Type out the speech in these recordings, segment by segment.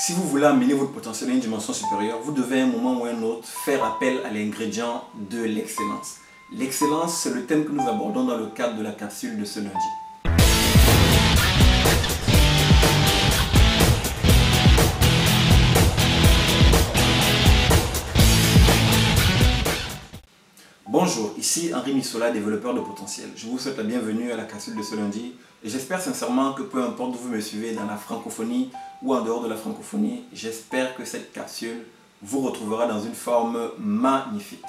si vous voulez amener votre potentiel à une dimension supérieure, vous devez à un moment ou à un autre faire appel à l'ingrédient de l'excellence. L'excellence, c'est le thème que nous abordons dans le cadre de la capsule de ce lundi. Ici Henri Missola, développeur de potentiel. Je vous souhaite la bienvenue à la capsule de ce lundi j'espère sincèrement que peu importe où vous me suivez dans la francophonie ou en dehors de la francophonie, j'espère que cette capsule vous retrouvera dans une forme magnifique.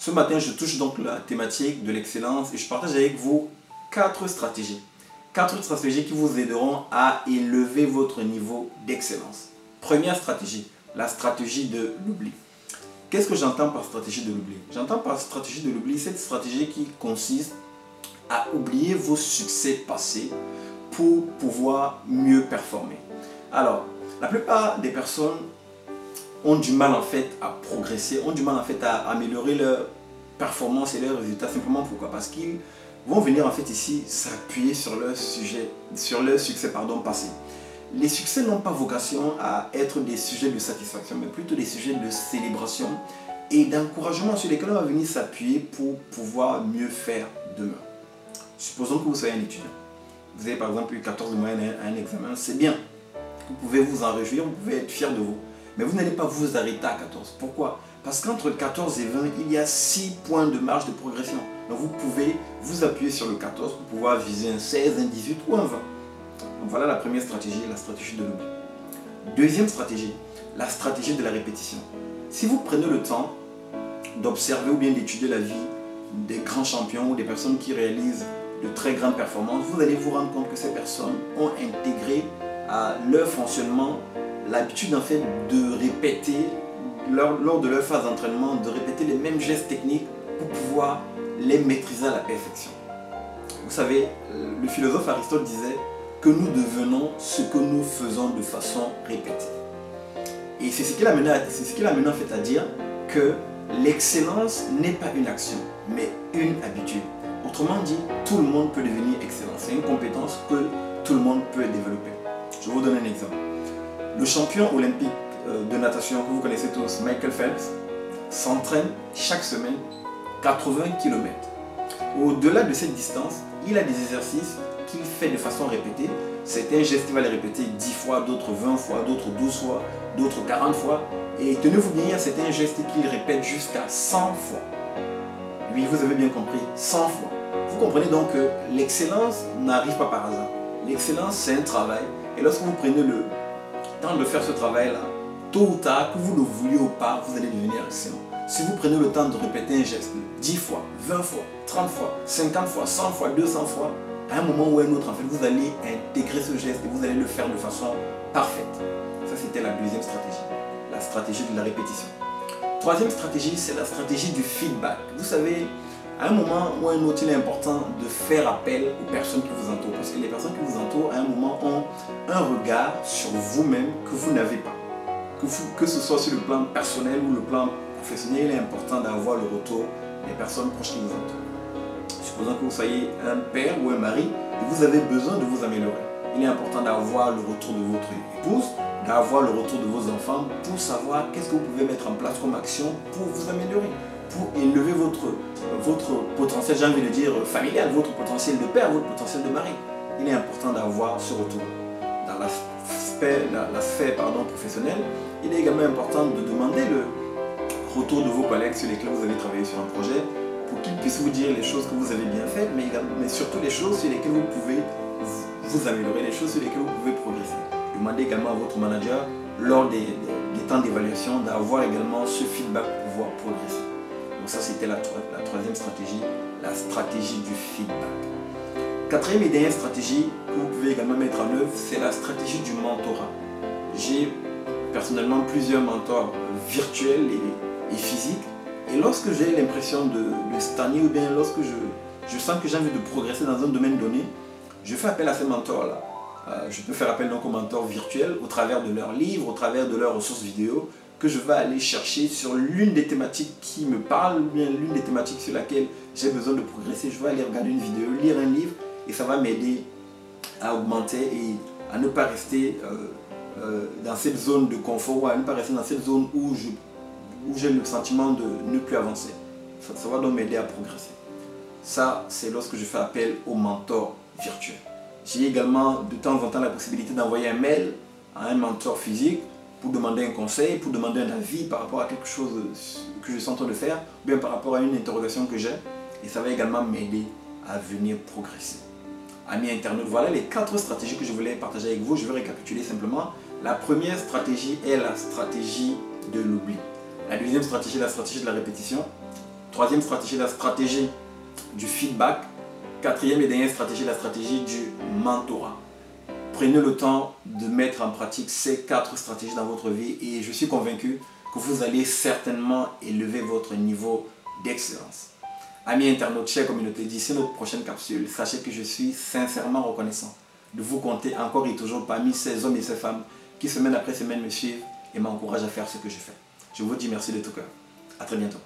Ce matin, je touche donc la thématique de l'excellence et je partage avec vous quatre stratégies. Quatre stratégies qui vous aideront à élever votre niveau d'excellence. Première stratégie, la stratégie de l'oubli. Qu'est-ce que j'entends par stratégie de l'oubli? J'entends par stratégie de l'oubli cette stratégie qui consiste à oublier vos succès passés pour pouvoir mieux performer. Alors, la plupart des personnes ont du mal en fait à progresser, ont du mal en fait à améliorer leur performance et leurs résultats. Simplement pourquoi? Parce qu'ils vont venir en fait ici s'appuyer sur leur sujet, sur leur succès pardon passé. Les succès n'ont pas vocation à être des sujets de satisfaction, mais plutôt des sujets de célébration et d'encouragement sur lesquels on va venir s'appuyer pour pouvoir mieux faire demain. Supposons que vous soyez un étudiant. Vous avez par exemple eu 14 de moyenne à un examen, c'est bien. Vous pouvez vous en réjouir, vous pouvez être fier de vous. Mais vous n'allez pas vous arrêter à 14. Pourquoi? Parce qu'entre 14 et 20, il y a 6 points de marge de progression. Donc vous pouvez vous appuyer sur le 14 pour pouvoir viser un 16, un 18 ou un 20. Donc voilà la première stratégie, la stratégie de l'oubli. Deuxième stratégie, la stratégie de la répétition. Si vous prenez le temps d'observer ou bien d'étudier la vie des grands champions ou des personnes qui réalisent de très grandes performances, vous allez vous rendre compte que ces personnes ont intégré à leur fonctionnement l'habitude en fait de répéter lors, lors de leur phase d'entraînement, de répéter les mêmes gestes techniques pour pouvoir les maîtriser à la perfection. Vous savez, le philosophe Aristote disait que nous devenons ce que nous faisons de façon répétée. Et c'est ce qui l'a mené, en fait à dire que l'excellence n'est pas une action, mais une habitude. Autrement dit, tout le monde peut devenir excellent. C'est une compétence que tout le monde peut développer. Je vous donne un exemple. Le champion olympique euh, de natation que vous connaissez tous, Michael Phelps, s'entraîne chaque semaine 80 km. Au-delà de cette distance, il a des exercices qu'il fait de façon répétée. Certains gestes, il va les répéter 10 fois, d'autres 20 fois, d'autres 12 fois, d'autres 40 fois. Et tenez-vous bien, a certains gestes qu'il répète jusqu'à 100 fois. Oui, vous avez bien compris, 100 fois. Vous comprenez donc que l'excellence n'arrive pas par hasard. L'excellence, c'est un travail. Et lorsque vous prenez le temps de faire ce travail-là, tôt ou tard, que vous le vouliez ou pas, vous allez devenir excellent. Si vous prenez le temps de répéter un geste 10 fois, 20 fois, 30 fois, 50 fois, 100 fois, 200 fois, à un moment ou à un autre, en fait, vous allez intégrer ce geste et vous allez le faire de façon parfaite. Ça, c'était la deuxième stratégie, la stratégie de la répétition. Troisième stratégie, c'est la stratégie du feedback. Vous savez, à un moment ou à un autre, il est important de faire appel aux personnes qui vous entourent. Parce que les personnes qui vous entourent, à un moment, ont un regard sur vous-même que vous n'avez pas. Que, que ce soit sur le plan personnel ou le plan professionnel, il est important d'avoir le retour des personnes proches qui vous entourent que vous soyez un père ou un mari et vous avez besoin de vous améliorer. Il est important d'avoir le retour de votre épouse, d'avoir le retour de vos enfants pour savoir qu'est-ce que vous pouvez mettre en place comme action pour vous améliorer, pour élever votre, votre potentiel, j'ai envie de dire, familial, votre potentiel de père, votre potentiel de mari. Il est important d'avoir ce retour. Dans la sphère, pardon, professionnelle, il est également important de demander le retour de vos collègues sur lesquels vous avez travaillé sur un projet pour qu'ils puissent vous dire les choses que vous avez bien faites, mais, mais surtout les choses sur lesquelles vous pouvez vous améliorer, les choses sur lesquelles vous pouvez progresser. Demandez également à votre manager, lors des, temps d'évaluation, d'avoir également ce feedback pour pouvoir progresser. Donc ça, c'était la, troisième stratégie, la stratégie du feedback. Quatrième et dernière stratégie que vous pouvez également mettre en œuvre, c'est la stratégie du mentorat. J'ai personnellement plusieurs mentors virtuels et physiques et lorsque j'ai l'impression de, stagner ou bien lorsque je, je sens que j'ai envie de progresser dans un domaine donné, je fais appel à ces mentors-là. Euh, je peux faire appel donc aux mentors virtuels au travers de leurs livres, au travers de leurs ressources vidéo, que je vais aller chercher sur l'une des thématiques qui me parle, bien l'une des thématiques sur laquelle j'ai besoin de progresser. Je vais aller regarder une vidéo, lire un livre, et ça va m'aider à augmenter et à ne pas rester euh, euh, dans cette zone de confort, ou à ne pas rester dans cette zone où je où j'ai le sentiment de ne plus avancer. Ça, va donc m'aider à progresser. Ça, c'est lorsque je fais appel au mentor virtuel. J'ai également de temps en temps la possibilité d'envoyer un mail à un mentor physique pour demander un conseil, pour demander un avis par rapport à quelque chose que je suis en train de faire, ou bien par rapport à une interrogation que j'ai. Et ça va également m'aider à venir progresser. Amis internautes, voilà les quatre stratégies que je voulais partager avec vous. Je vais récapituler simplement. La première stratégie est la stratégie de l'oubli. La deuxième stratégie la stratégie de la répétition. Troisième stratégie, la stratégie du feedback. Quatrième et dernière stratégie, la stratégie du mentorat. Prenez le temps de mettre en pratique ces quatre stratégies dans votre vie et je suis convaincu que vous allez certainement élever votre niveau d'excellence. Amis internautes, chers communauté, d'ici notre prochaine capsule, sachez que je suis sincèrement reconnaissant de vous compter encore et toujours parmi ces hommes et ces femmes qui semaine après semaine me suivent et m'encouragent à faire ce que je fais. Je vous dis merci de tout cœur. À très bientôt.